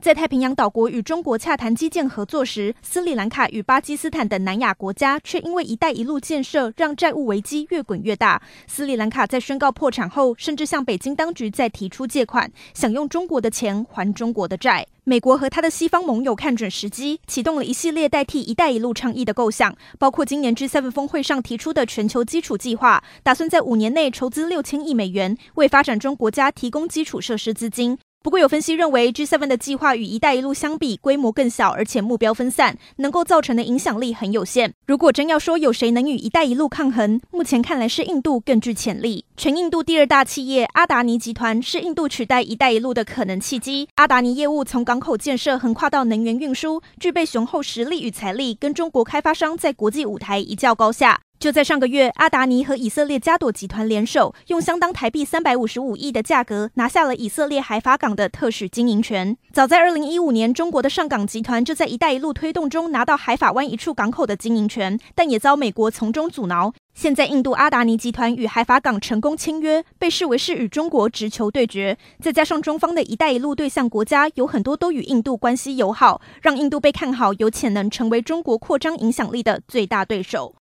在太平洋岛国与中国洽谈基建合作时，斯里兰卡与巴基斯坦等南亚国家却因为“一带一路”建设让债务危机越滚越大。斯里兰卡在宣告破产后，甚至向北京当局再提出借款，想用中国的钱还中国的债。美国和他的西方盟友看准时机，启动了一系列代替“一带一路”倡议的构想，包括今年 G7 峰会上提出的全球基础计划，打算在五年内筹资六千亿美元，为发展中国家提供基础设施资金。不过，有分析认为，G7 的计划与“一带一路”相比，规模更小，而且目标分散，能够造成的影响力很有限。如果真要说有谁能与“一带一路”抗衡，目前看来是印度更具潜力。全印度第二大企业阿达尼集团是印度取代“一带一路”的可能契机。阿达尼业务从港口建设横跨到能源运输，具备雄厚实力与财力，跟中国开发商在国际舞台一较高下。就在上个月，阿达尼和以色列加朵集团联手，用相当台币三百五十五亿的价格拿下了以色列海法港的特许经营权。早在二零一五年，中国的上港集团就在“一带一路”推动中拿到海法湾一处港口的经营权，但也遭美国从中阻挠。现在，印度阿达尼集团与海法港成功签约，被视为是与中国直球对决。再加上中方的一带一路对象国家有很多都与印度关系友好，让印度被看好有潜能成为中国扩张影响力的最大对手。